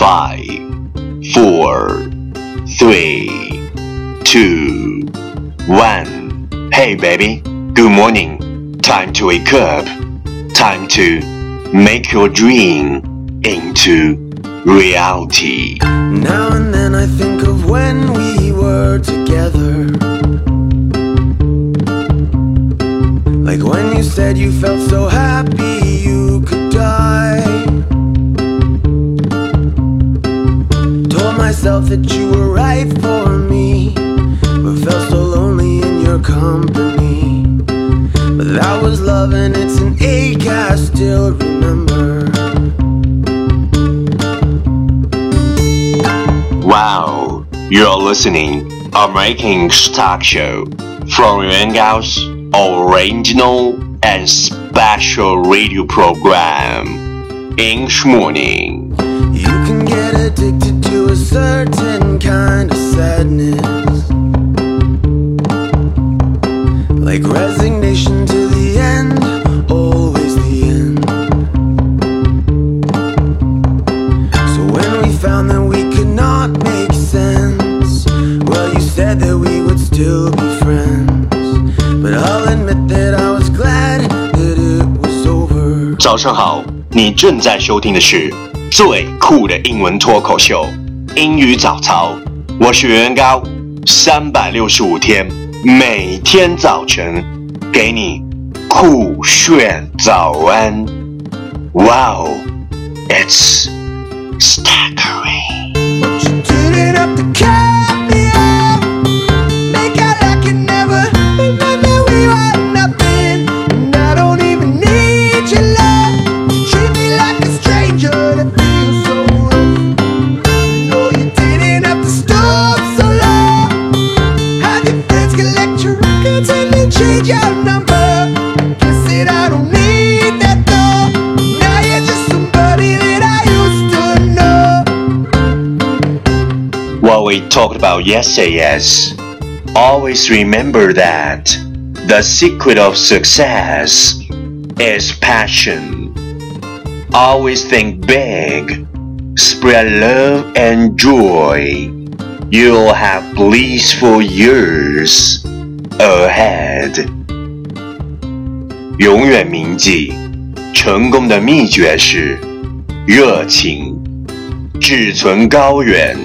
Five, four, three, two, one. Hey baby, good morning. Time to wake up. Time to make your dream into reality. Now and then I think of when we were together. Like when you said you felt so happy myself that you were right for me, but felt so lonely in your company. But that was love and it's an ache I still remember. Wow, you're listening American Stock Show from Yuan Gao's original and special radio program, English Morning. You can get addicted to a certain kind of sadness. Like resignation to the end, always the end. So when we found that we could not make sense, well, you said that we would still be friends. But I'll admit that I was glad that it was over. 早上好，你正在收听的是最酷的英文脱口秀—— 英语早操。我是袁高，三百六十五天，每天早晨给你酷炫早安。Wow, it's staggering. we talked about yesterday is always remember that the secret of success is passion. Always think big, spread love and joy. You'll have blissful years ahead. 永远铭记，成功的秘诀是热情。志存高远，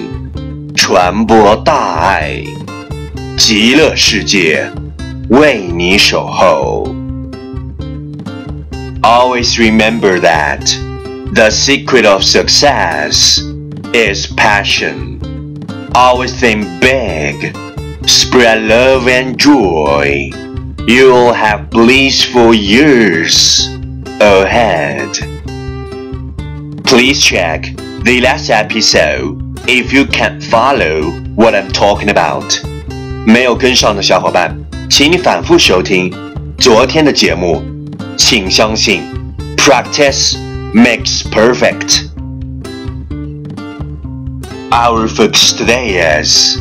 传播大爱，极乐世界为你守候。Always remember that the secret of success is passion. Always think big, spread love and joy. You'll have blissful years ahead. Please check the last episode if you can't follow what I'm talking about. 没有跟上的小伙伴，请你反复收听昨天的节目。请相信，practice makes perfect. Our focus today is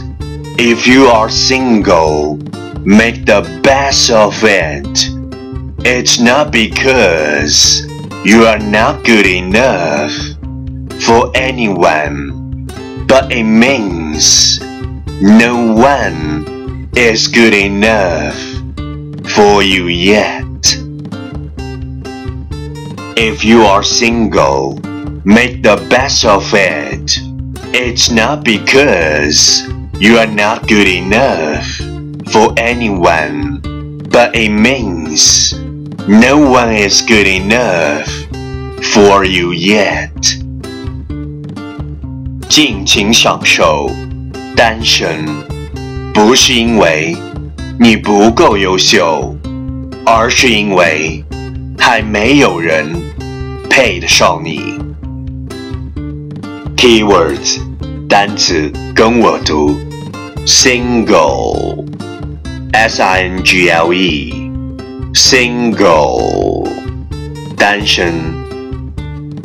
if you are single, make the best of it. It's not because you are not good enough for anyone, but it means no one is good enough for you yet. If you are single, make the best of it. It's not because you are not good enough for anyone, but it means no one is good enough for you yet. 尽情享受单身，不是因为你不够优秀，而是因为还没有人配得上你。Keywords 单词跟我读，single，s i n g l e，single，单身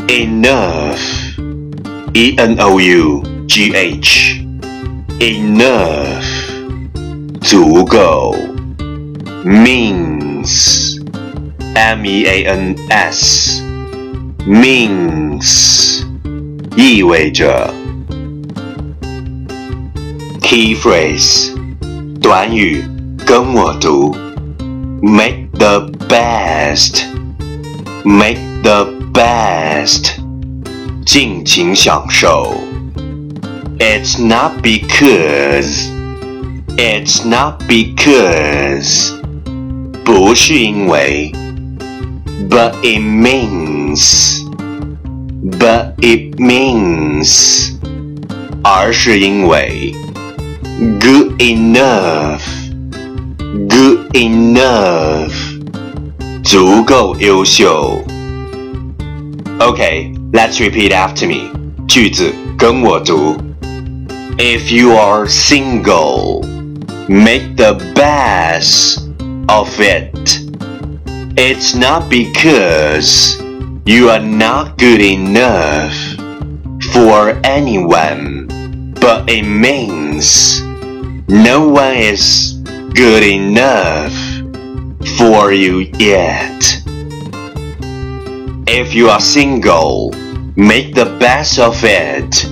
，enough ，enough，e n o u g h，enough，足够，means。M E A N S means 意味着。Key phrase 短语，跟我读。Make the best, make the best， 尽情享受。It's not because, it's not because，不是因为，but it means, but it means，而是因为。Good enough, good enough，足够优秀。Okay, let's repeat after me. 句子跟我读。If you are single, make the best of it. It's not because you are not good enough for anyone, but it means no one is good enough for you yet. If you are single, make the best of it.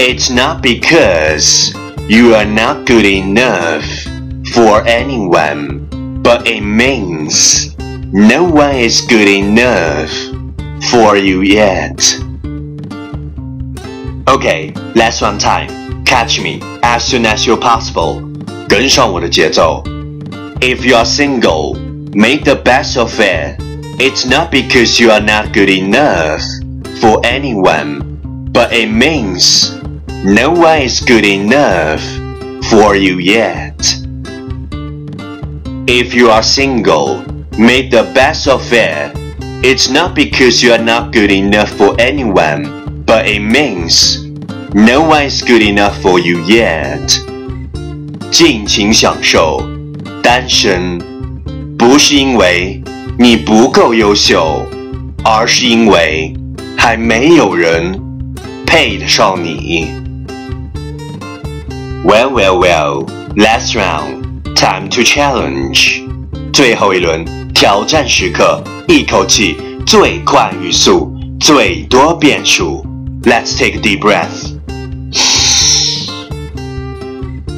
It's not because you are not good enough for anyone, but it means no one is good enough for you yet. Okay, last one time. Catch me as soon as you're possible. 跟上我的节奏。If you are single, make the best of it. It's not because you are not good enough for anyone, but it means no one is good enough for you yet. If you are single, make the best of it. It's not because you are not good enough for anyone, but it means no one is good enough for you yet. 尽情享受单身，不是因为 你不够优秀，而是因为还没有人配得上你。Well, well, well. Last round, time to challenge. 最后一轮挑战时刻，一口气最快语速，最多变数。Let's take a deep breath.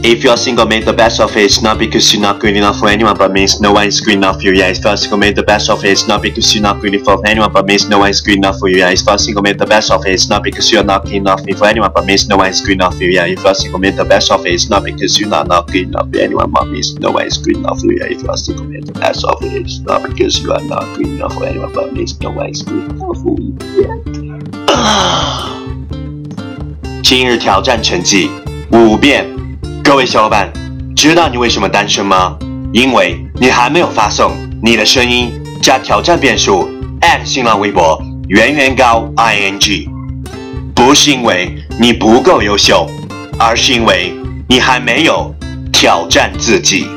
If you're single, make the best of it. It's not because you're not good enough for anyone, but means no one is good enough for you. Yeah, if you're single, make the best of it. It's not because you're not good enough for anyone, but means no one is good enough for you. Yeah, if you're single, make the best of it. It's not because you're not good enough for anyone, but means no one is good enough for you. Yeah, if you're single, make the best of it. It's not because you're not, not good enough for anyone, but means no one is good enough for you. Yeah, if you're single, make the best of it. It's not because you are not good enough for anyone, but means no one is good enough for you. Yeah. 今日挑战成绩五遍， 各位小伙伴，知道你为什么单身吗？因为你还没有发送你的声音加挑战变数新浪微博圆圆高 ing，不是因为你不够优秀，而是因为你还没有挑战自己。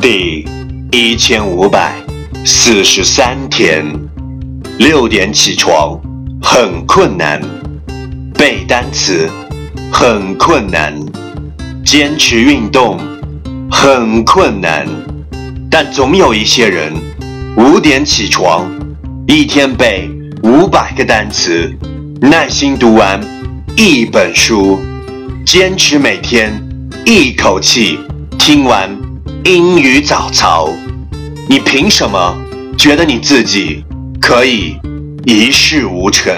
第一千五百四十三天，六点起床很困难，背单词很困难。坚持运动很困难，但总有一些人五点起床，一天背五百个单词，耐心读完一本书，坚持每天一口气听完英语早操。你凭什么觉得你自己可以一事无成？